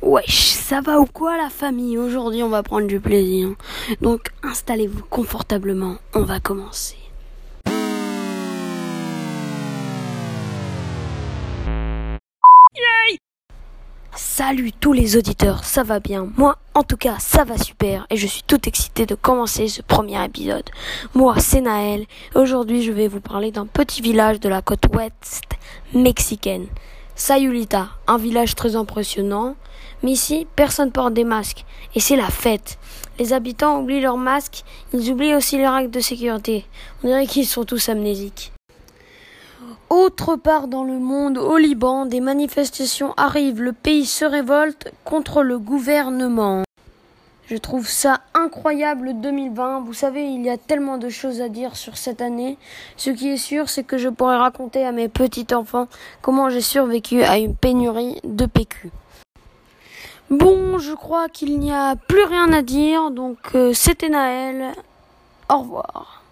Wesh, ça va ou quoi la famille? Aujourd'hui on va prendre du plaisir. Donc installez-vous confortablement, on va commencer. Salut tous les auditeurs, ça va bien? Moi, en tout cas, ça va super et je suis tout excité de commencer ce premier épisode. Moi, c'est Naël aujourd'hui je vais vous parler d'un petit village de la côte ouest mexicaine. Sayulita, un village très impressionnant, mais ici, personne porte des masques et c'est la fête. Les habitants oublient leurs masques, ils oublient aussi les règles de sécurité. On dirait qu'ils sont tous amnésiques. Autre part dans le monde, au Liban, des manifestations arrivent. Le pays se révolte contre le gouvernement. Je trouve ça incroyable 2020. Vous savez, il y a tellement de choses à dire sur cette année. Ce qui est sûr, c'est que je pourrais raconter à mes petits enfants comment j'ai survécu à une pénurie de PQ. Bon, je crois qu'il n'y a plus rien à dire. Donc, euh, c'était Naël. Au revoir.